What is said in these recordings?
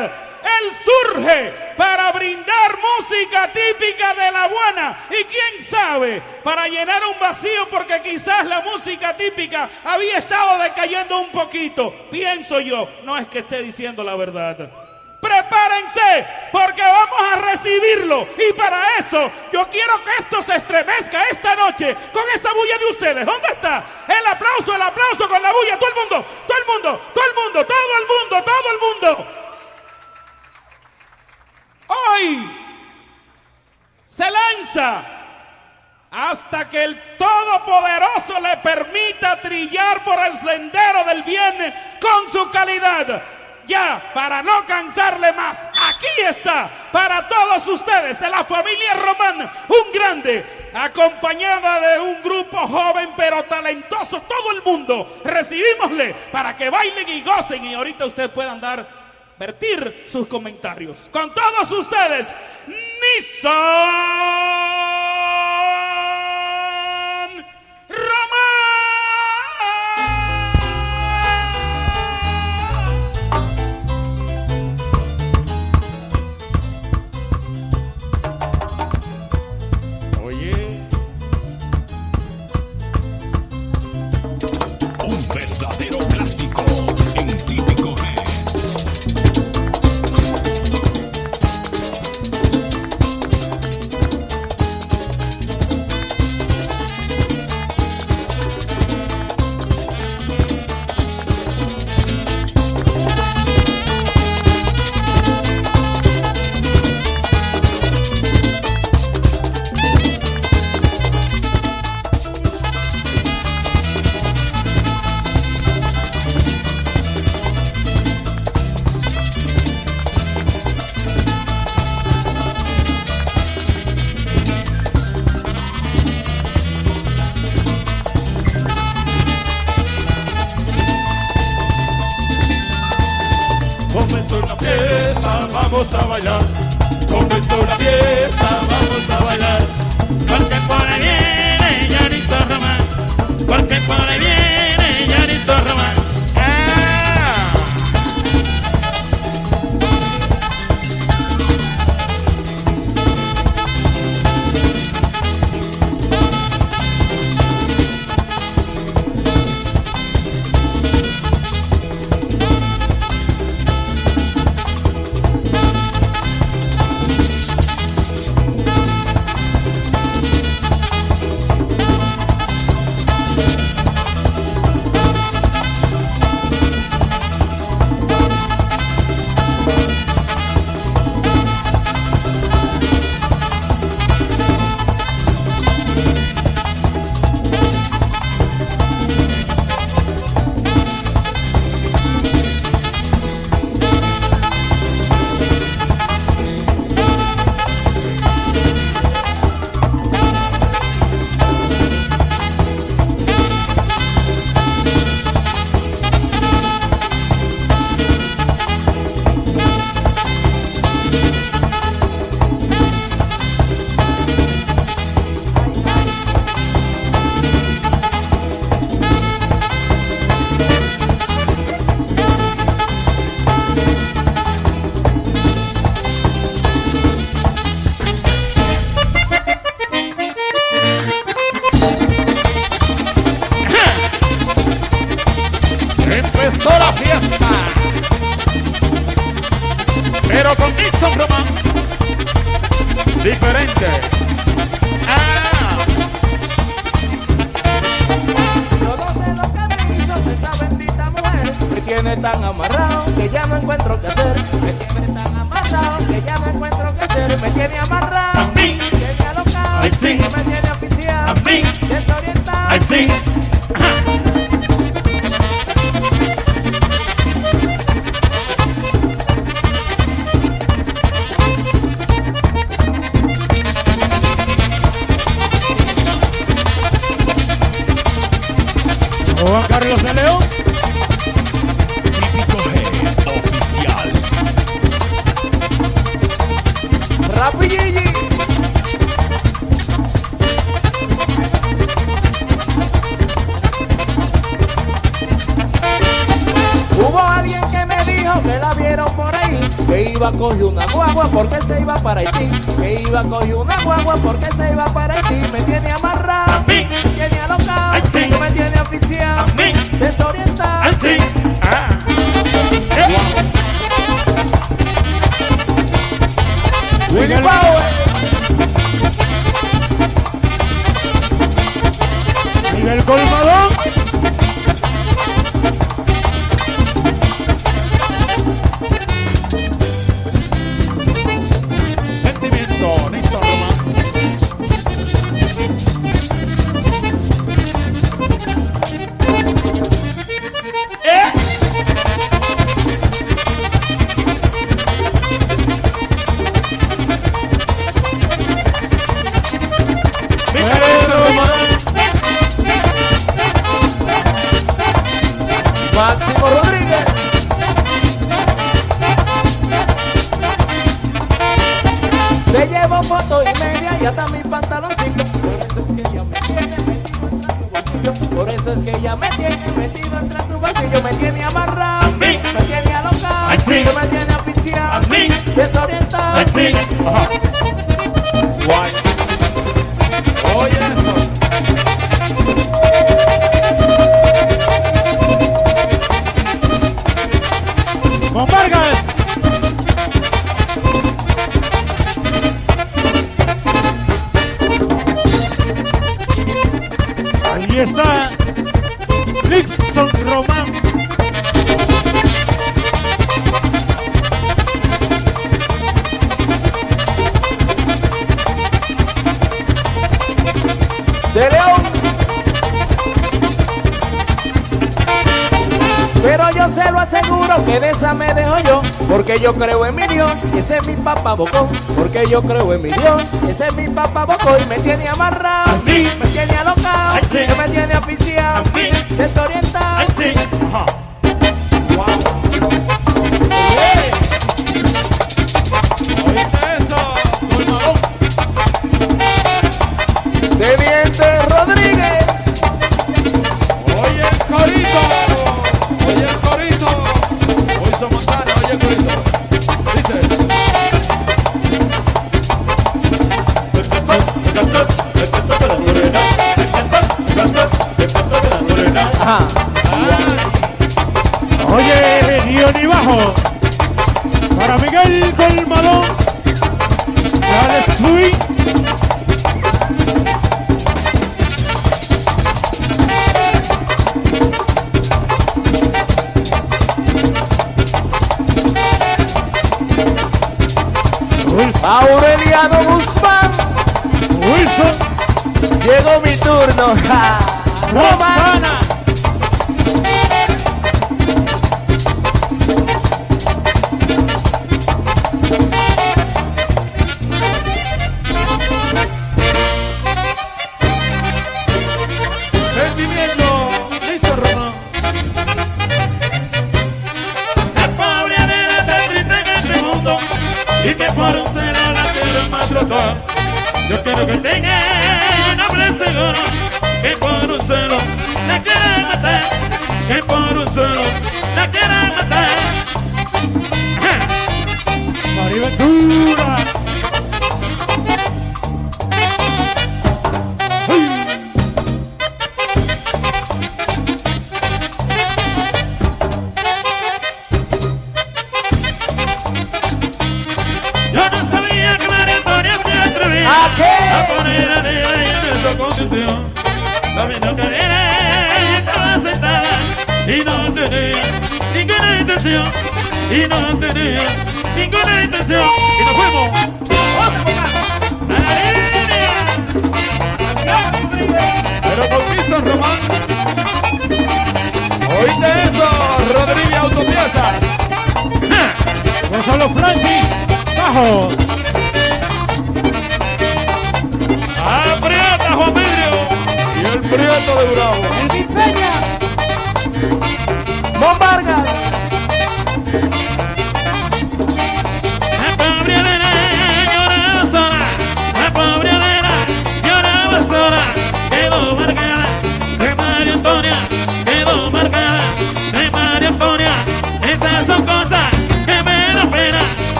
Él surge para brindar música típica de la buena y quién sabe, para llenar un vacío porque quizás la música típica había estado decayendo un poquito. Pienso yo, no es que esté diciendo la verdad. Prepárense porque vamos a recibirlo. Y para eso yo quiero que esto se estremezca esta noche con esa bulla de ustedes. ¿Dónde está? El aplauso, el aplauso con la bulla. Todo el mundo, todo el mundo, todo el mundo, todo el mundo, todo el mundo. Hoy se lanza hasta que el Todopoderoso le permita trillar por el sendero del bien con su calidad. Ya, para no cansarle más, aquí está, para todos ustedes de la familia Román, un grande, acompañada de un grupo joven pero talentoso, todo el mundo, recibimosle para que bailen y gocen y ahorita ustedes puedan dar, vertir sus comentarios. Con todos ustedes, Nissan por ahí que iba a coger una guagua porque se iba para Haití. Que iba a coger una guagua porque se iba para Haití. Me tiene amarrado, a mí. me tiene alocado, me tiene desorientado. Ah. Nixon Román. que de esa me dejo yo, porque yo creo en mi Dios y ese es mi papá bocón, porque yo creo en mi Dios y ese es mi papá bocón y me tiene amarrado, Así. me tiene alocado, Así. me tiene asfixiado, desorientado. no hard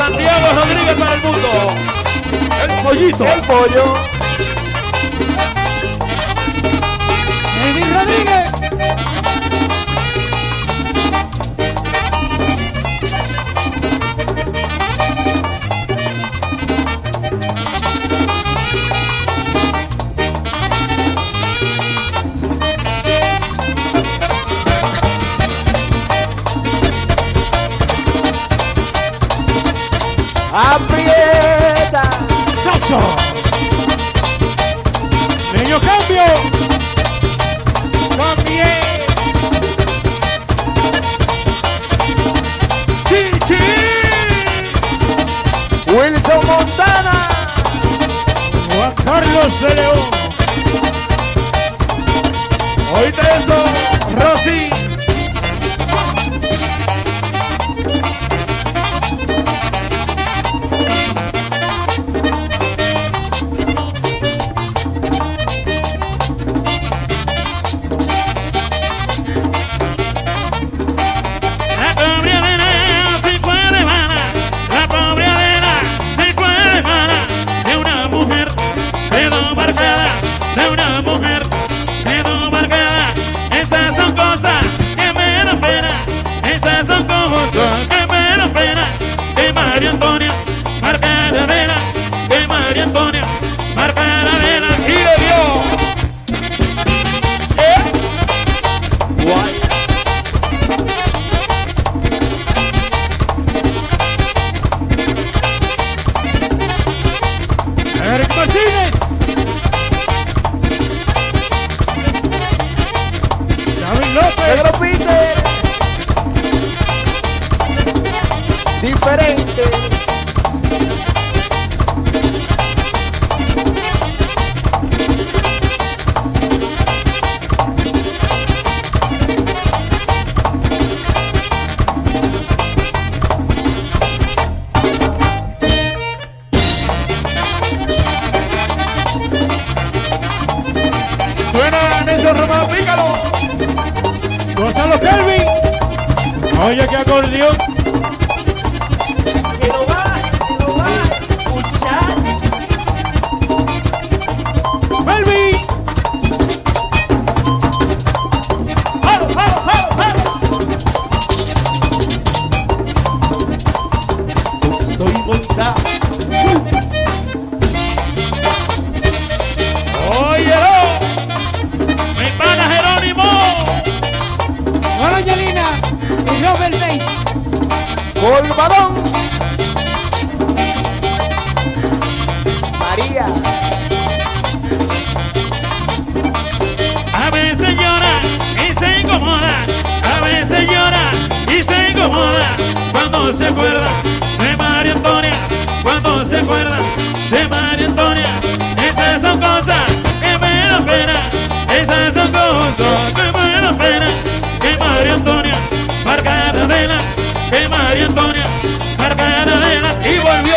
Santiago Rodríguez para el mundo. El pollito. El pollo. Edwin Rodríguez. Oíste eso, Colmadón. María. A veces llora y se incomoda, a veces llora y se incomoda cuando se acuerda de María Antonia, cuando se acuerda de María Antonia. Esas son cosas que me dan pena, esas son cosas que me dan pena. Que María Antonia marca la vela, María Antonia vela y volvió.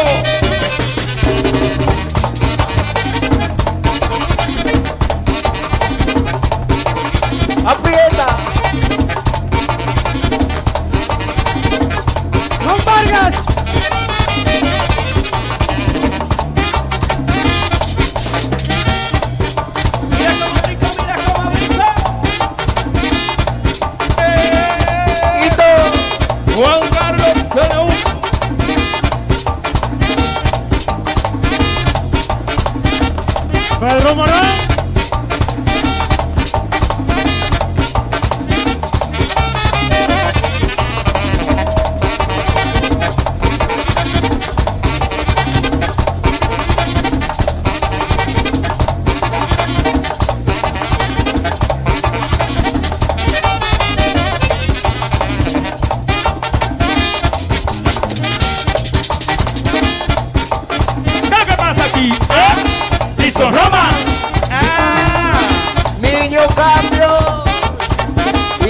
Cambio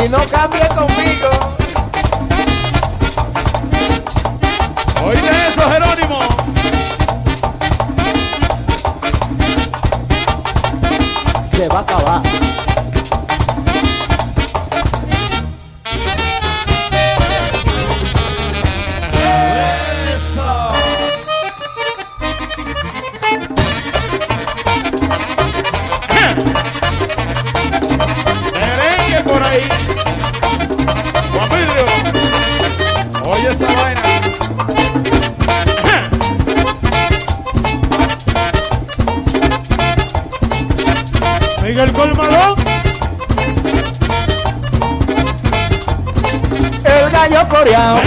y no cambie conmigo. Oíste eso, Jerónimo. Se va a acabar. Floreado,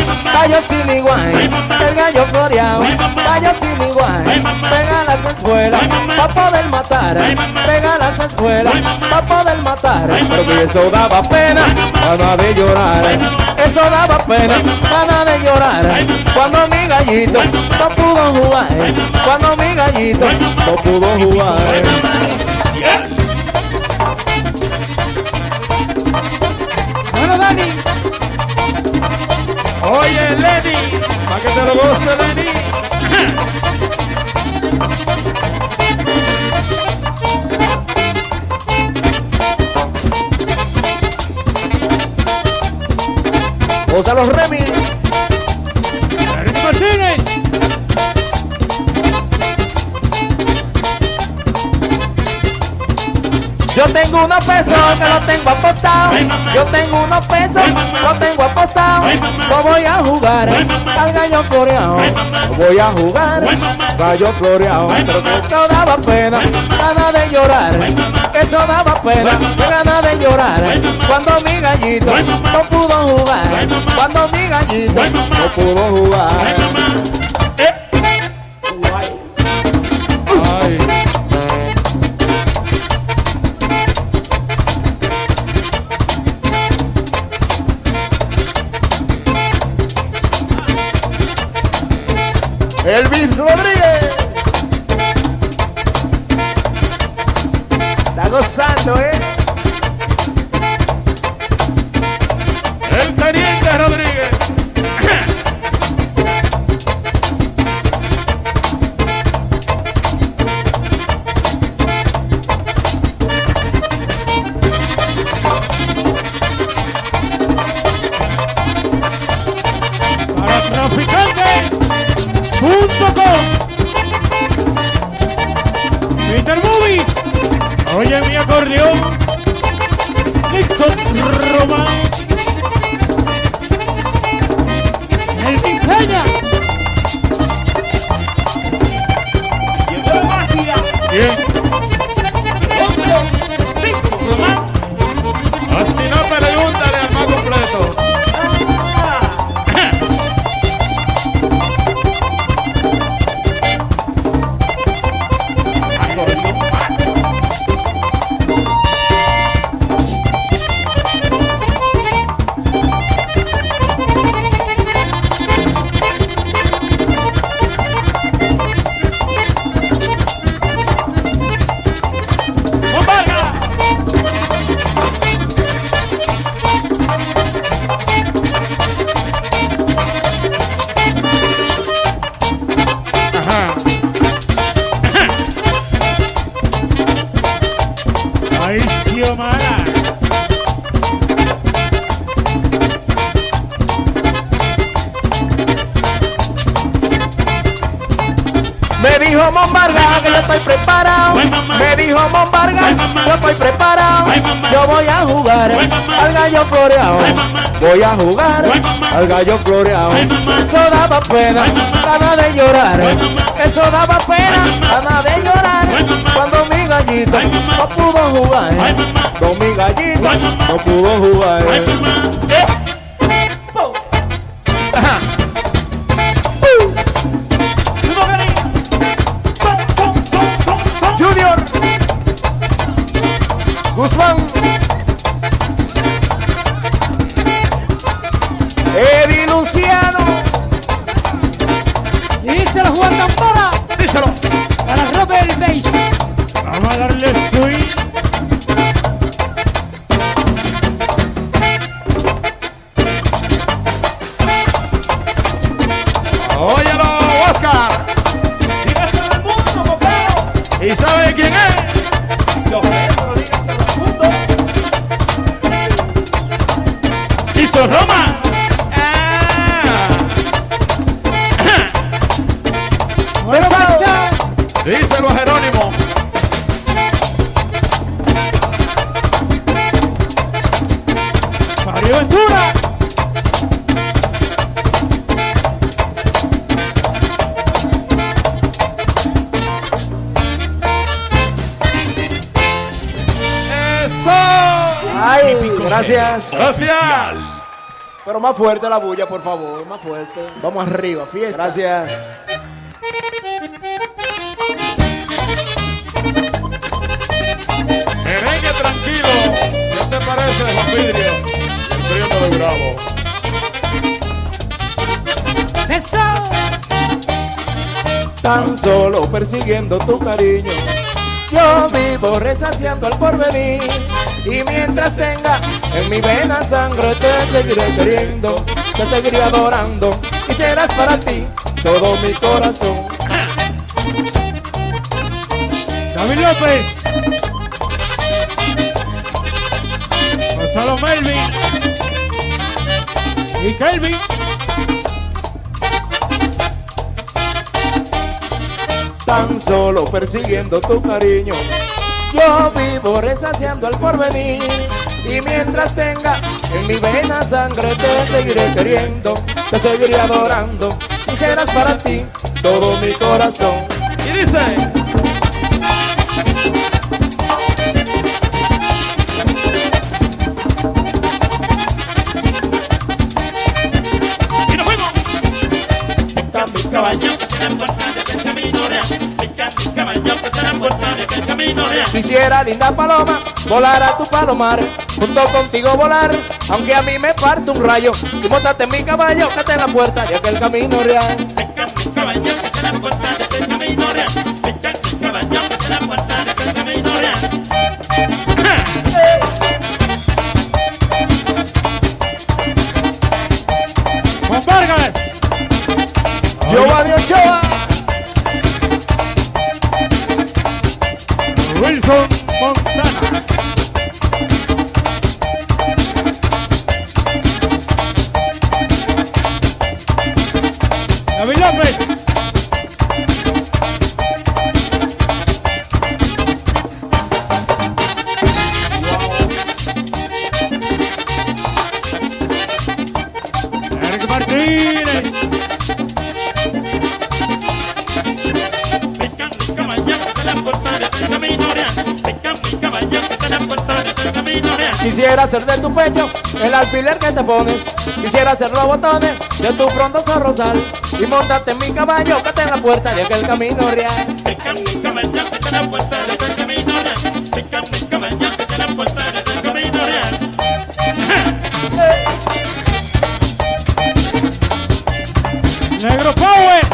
sin igual. El gallo floreado, gallo sin igual. Pega las escuelas pa' poder matar. Pega las escuelas pa' poder matar. Porque eso daba pena, gana de llorar. Eso daba pena, gana de llorar. Cuando mi gallito no pudo jugar. Cuando mi gallito no pudo jugar. Oye, Lenny. Para que te lo goce, Lenny. Usa los remix. Yo tengo unos pesos que los tengo apostados. Yo tengo unos pesos, los tengo apostados. Lo voy a jugar al gallo floreado. Lo voy a jugar gallo floreado. Pero que eso daba pena, gana de llorar. Eso daba pena, gana de llorar. Cuando mi gallito no pudo jugar. Cuando mi gallito no pudo jugar. Sıvalı al gallo floreado. Eso daba pena, gana de llorar. Más fuerte la bulla, por favor, más fuerte. Vamos arriba, fiesta. Gracias. Merengue tranquilo. ¿Qué te parece, Juan Vidrio? El de Bravo. Eso. Tan solo persiguiendo tu cariño. Yo vivo resaciando el porvenir. Y mientras tenga en mi vena sangre, te seguiré queriendo, te seguiré adorando. Y serás para ti todo mi corazón. David López. Gonzalo Melvin. Y Kelvin. Tan solo persiguiendo tu cariño. Yo vivo resaciando el porvenir. Y mientras tenga en mi vena sangre, te seguiré queriendo, te seguiré adorando. Y serás para ti todo mi corazón. Y dice, Y nos fuimos. Caballo, Pica mi caballo, que te la puerta del camino real. Quisiera, linda paloma, volar a tu palomar, junto contigo volar, aunque a mí me parte un rayo. Y montate en mi caballo, que en la puerta de aquel camino real. Que la puerta del camino Oh. Ser de tu pecho el alfiler que te pones. Quisiera ser los botones de tu frondoso rosal. Y montarte en mi caballo, que en la puerta de aquel camino real. Mi caballo, que te la puerta del camino real. Mi caballo, que te la puerta del camino real. Negro Power.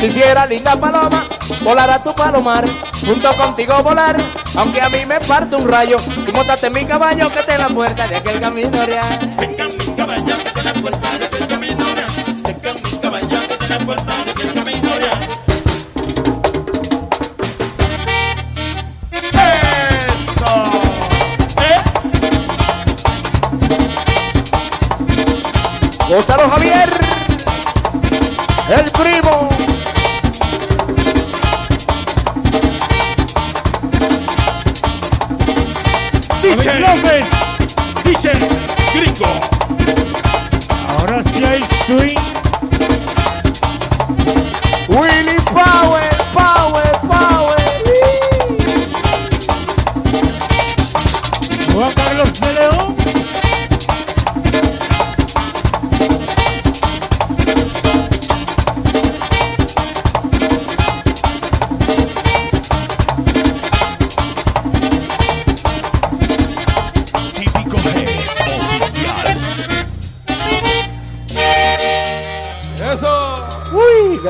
Quisiera linda paloma volar a tu palomar, junto contigo volar, aunque a mí me parte un rayo. Y montate mi caballo que te la puerta de aquel camino real. Venga mi caballo que te la puerta de aquel camino real. Venga mi caballo que te la puerta de aquel camino real. Eso. ¿Eh? Javier, el PRI.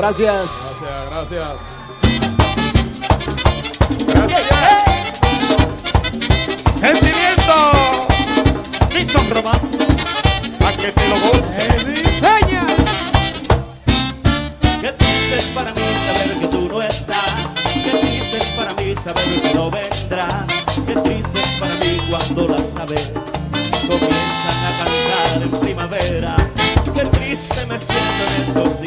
Gracias. Gracias, gracias. Gracias. Sentimiento. Listo, Román. A que te lo goces. ¡Peña! Qué triste es para mí saber que tú no estás. Qué triste es para mí saber que no vendrás. Qué triste es para mí cuando la sabes. Comienzan a cantar en primavera. Qué triste me siento en esos días.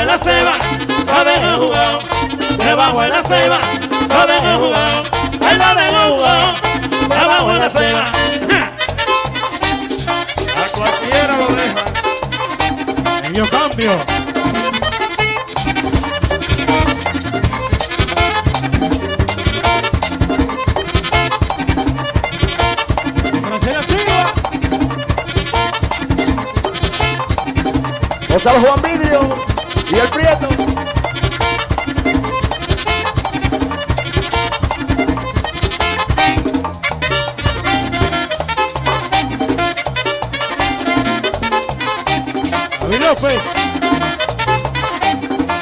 De la ceba, lo dejan jugado. Debajo de la ceba, lo dejan jugado. Ay, lo dejan jugado. Debajo de la ceba. A cualquiera lo deja. Medio cambio. Marcela Silva. Gonzalo Juan Vidrio y el Prieto. López.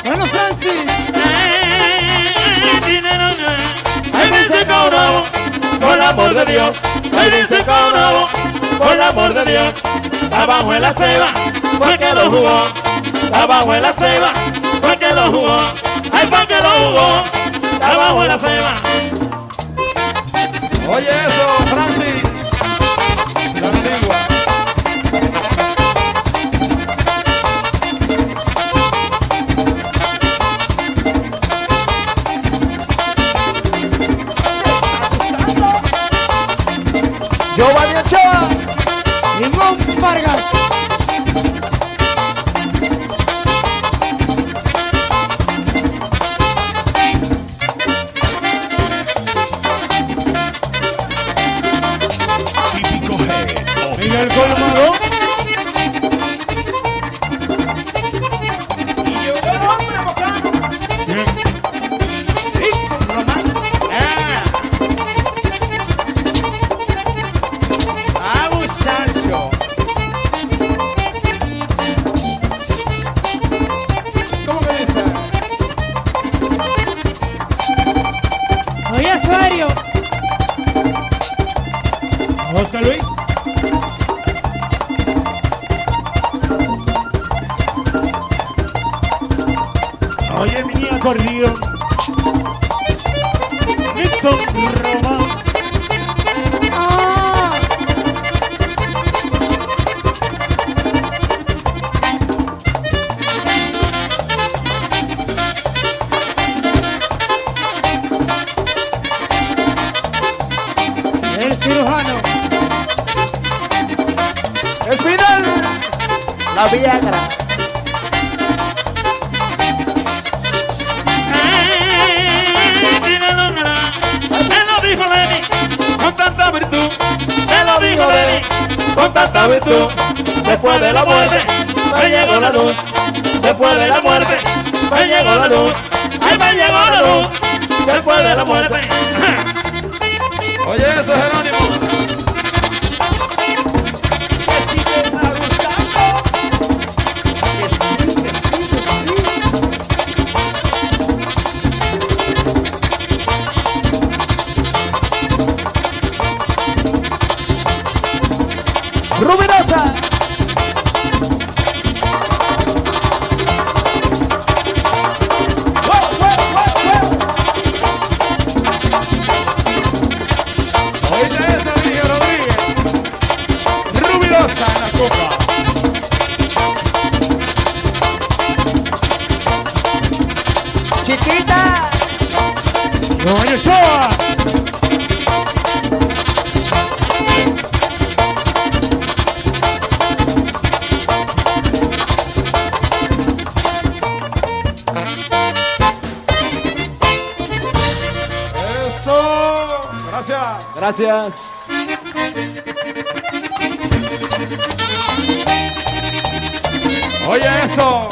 Bueno, Francis. Ay, dice coro, por amor de Dios. Ay, dice coro, por amor de Dios. Abajo en la ceba, fue que lo jugó. Abajo en la ceba, fue que lo jugó. Ay, fue que lo jugó. Abajo en la ceba. Oye eso, Francis. Ochoa. Eso. Gracias. Gracias. Oye eso.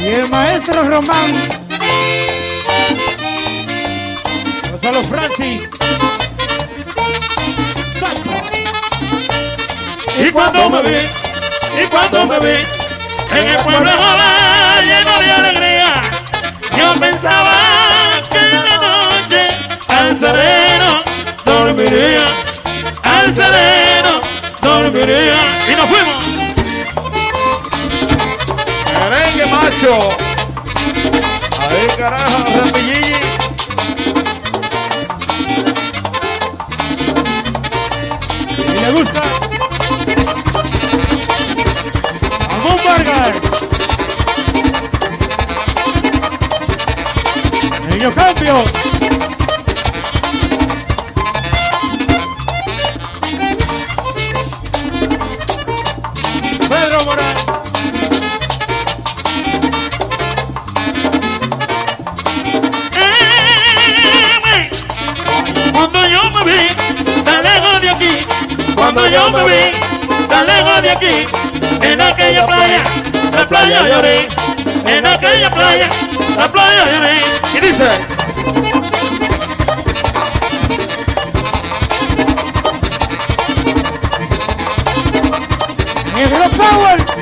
Y el maestro Román. Gonzalo Francis. Y cuando me vi, y cuando me vi, en el pueblo joven lleno de alegría, yo pensaba que en la noche al sereno dormiría, al sereno dormiría. Y nos fuimos. Merengue macho. Ahí carajo, rapillilli. Y le gusta. Ramón Vargas. Medio cambio. Cuando yo me vi tan lejos de aquí, en aquella playa, la playa lloré, en aquella playa, la playa lloré. Y dice. Negro Power.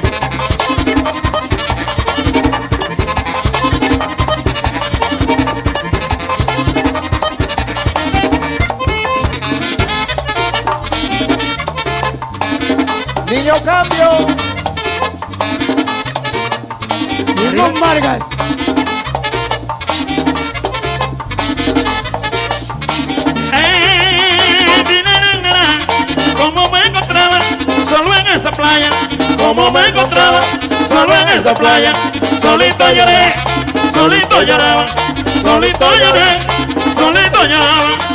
Niño cambio. Ramón Vargas. Eh, como me encontraba solo en esa playa, como me encontraba solo en esa playa, solito lloré, solito lloraba, solito lloré, solito lloraba.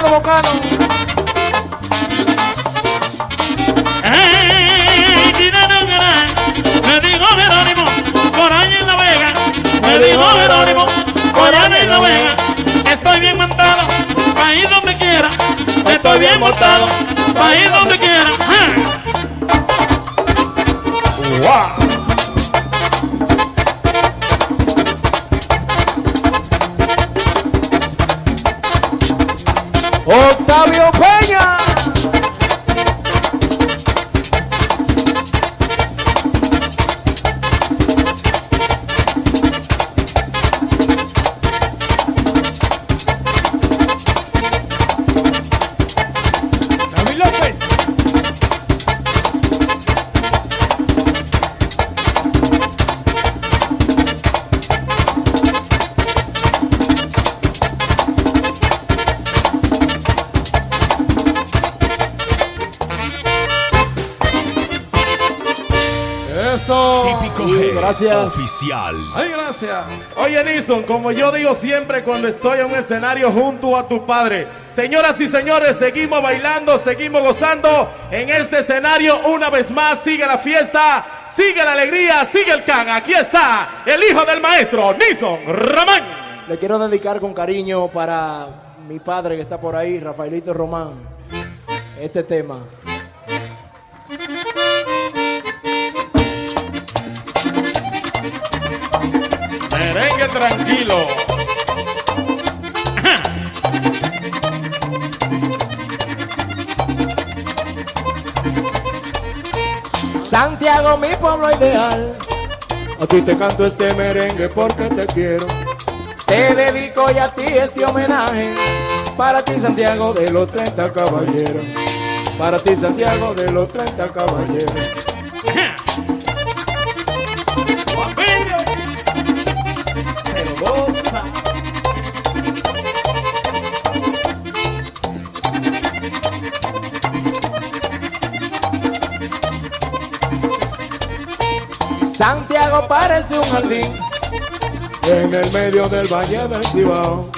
Me dijo Jerónimo, por ahí en la vega, me dijo Jerónimo, por ahí en la vega, estoy bien montado, ir donde quiera, estoy bien montado, ir donde quiera. Wow. Octavio Peña. Gracias. Oficial. Ay, gracias. Oye, Nison, como yo digo siempre cuando estoy en un escenario junto a tu padre, señoras y señores, seguimos bailando, seguimos gozando en este escenario una vez más. Sigue la fiesta, sigue la alegría, sigue el can. Aquí está el hijo del maestro, Nison Ramán. Le quiero dedicar con cariño para mi padre que está por ahí, Rafaelito Román, este tema. Tranquilo. Santiago, mi pueblo ideal. A ti te canto este merengue porque te quiero. Te dedico y a ti este homenaje. Para ti, Santiago, de los 30 caballeros. Para ti, Santiago, de los 30 caballeros. Santiago parece un jardín en el medio del valle del Cibao.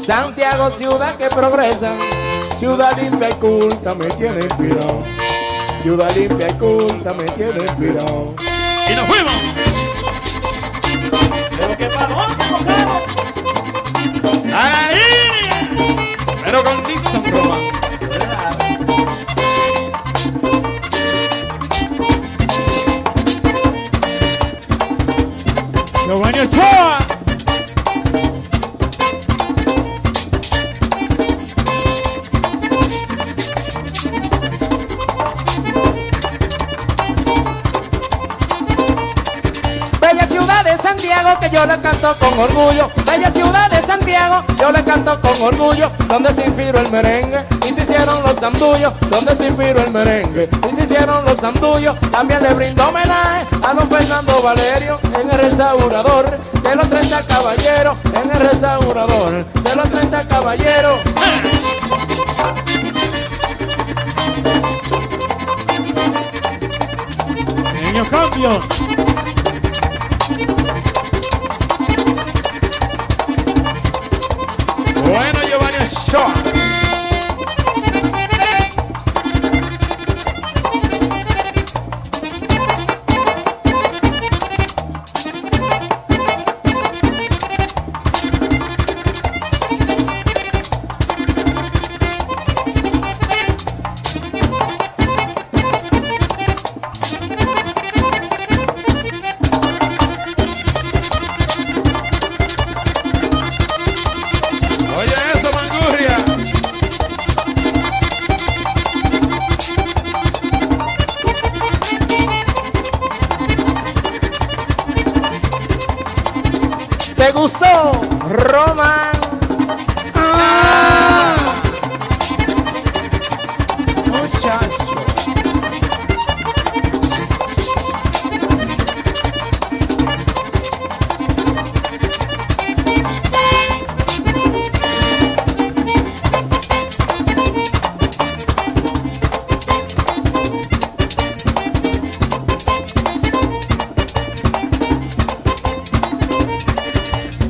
Santiago, ciudad que progresa, ciudad limpia y culta me tiene inspirado. Ciudad limpia y culta me tiene inspirado. Y nos fuimos. Pero que para dónde. Pero con Nixon Román. Canto con orgullo. Bella ciudad de Santiago, yo le canto con orgullo. Donde se inspiró el merengue y se hicieron los sandullos. Donde se inspiró el merengue y se hicieron los sandullos. También le brindo homenaje a don Fernando Valerio en el restaurador de los 30 caballeros. En el restaurador de los 30 caballeros. Cambio.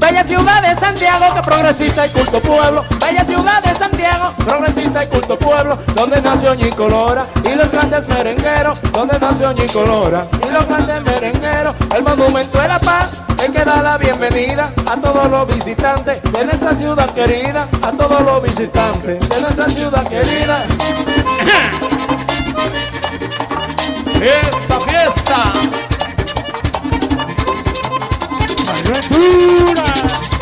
Bella ciudad de Santiago, que progresista y culto pueblo. Bella ciudad de Santiago, progresista y culto pueblo. Donde nació Ñicolora y los grandes merengueros. Donde nació Ñicolora y los grandes merengueros. El monumento de la paz, el que da la bienvenida a todos los visitantes de nuestra ciudad querida. A todos los visitantes de nuestra ciudad querida. Fiesta, fiesta. Loucura!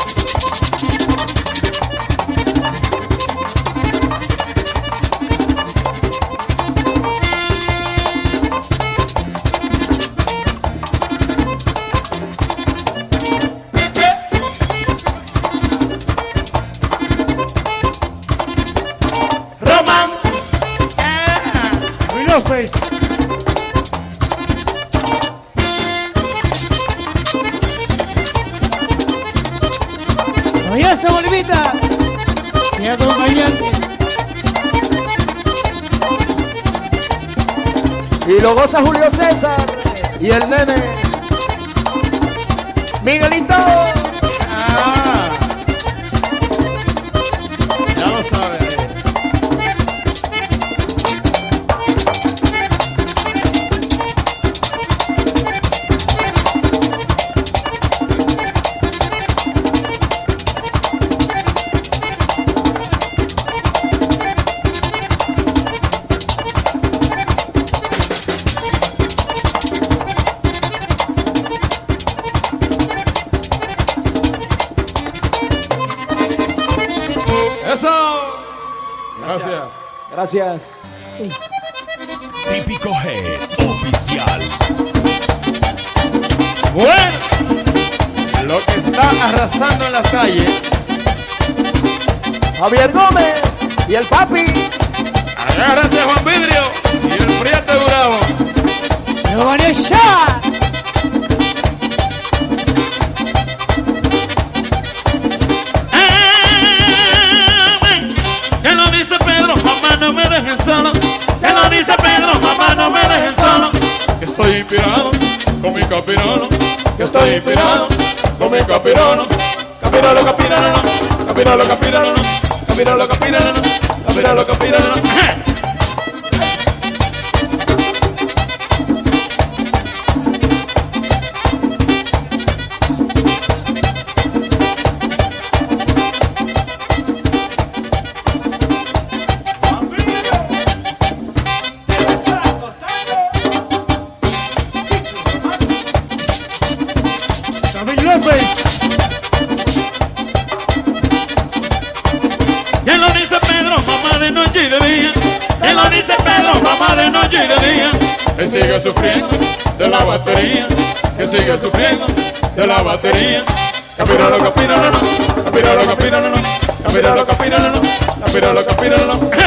Bolivita. Mi acompañante. Y lo goza Julio César. Y el nene. Miguelito. Gracias. Típico Head Oficial. Bueno, lo que está arrasando en la calle. Javier Gómez. Y el papi. Agárrate Juan Vidrio y el Priete Bravo. Vanessa. Que dejen solo. Que lo dice Pedro, mamá no me dejen solo. Que estoy inspirado con mi capirono. Que estoy inspirado con mi capirono. Capirolo, capirolo, capirolo, capirolo, capirolo, capirolo, capirolo, capirolo. David Que sigue sufriendo de la batería. Que sigue sufriendo de la batería. Capirolo, capirolo, capirolo, capirolo, capirolo, capirolo, capirolo, capirolo. ¿Qué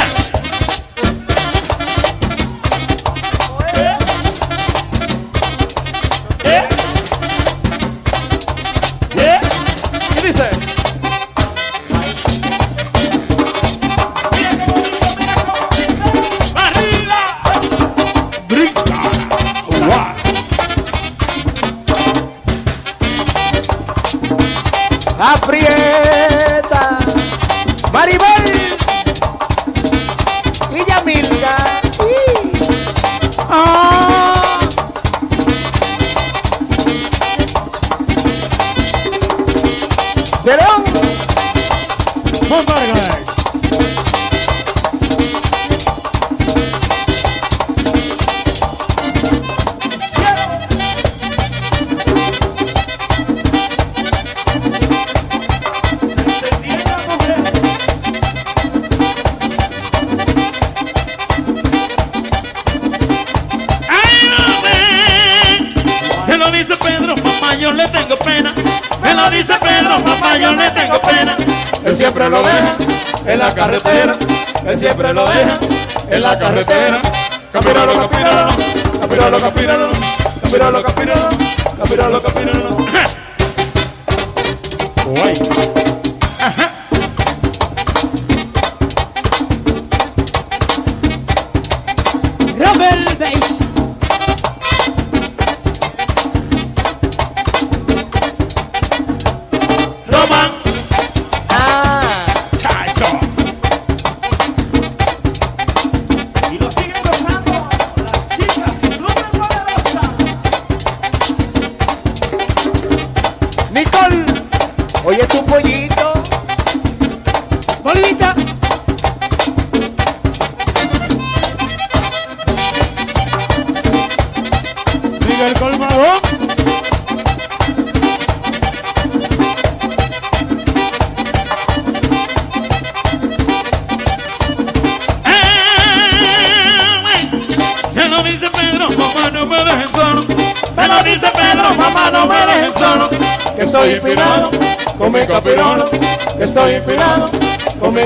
en la carretera.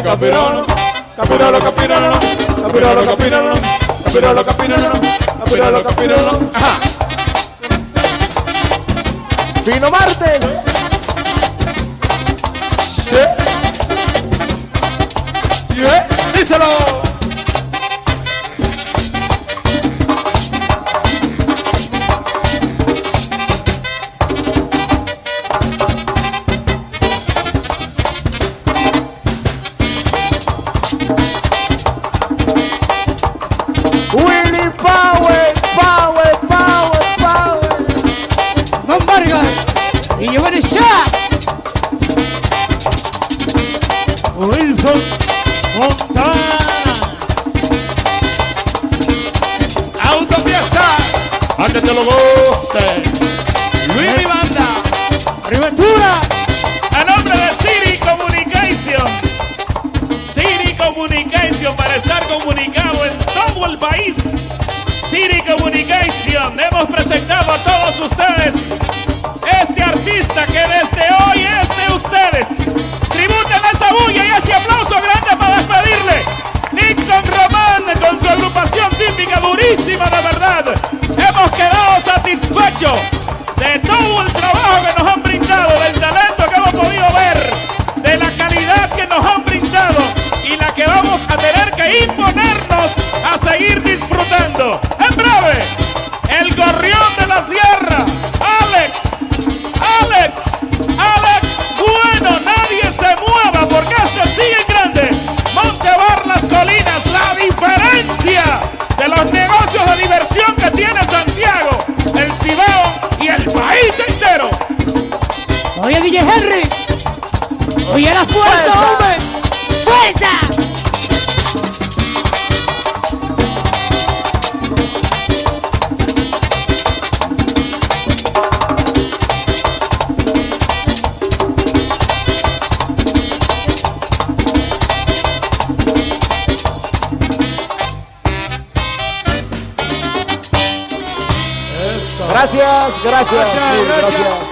Mi Autopieza. A que te lo. Luis Mi Banda. Riventura. A nombre de Siri Communication. Siri Communication para estar comunicado en todo el país. Siri Communication. Hemos presentado a todos ustedes este artista que desde hoy es de ustedes. Tributen esa bulla y ese aplauso grande para despedirle. Nixon su durísima de verdad. Hemos quedado satisfechos de todo el trabajo que nos han brindado, del talento que hemos podido ver, de la calidad que nos han brindado y la que vamos a tener que imponernos a seguir disfrutando. En breve, Oye, la fuerza, Fuerza. hombre. ¡Fuerza! Gracias, gracias, sí, gracias.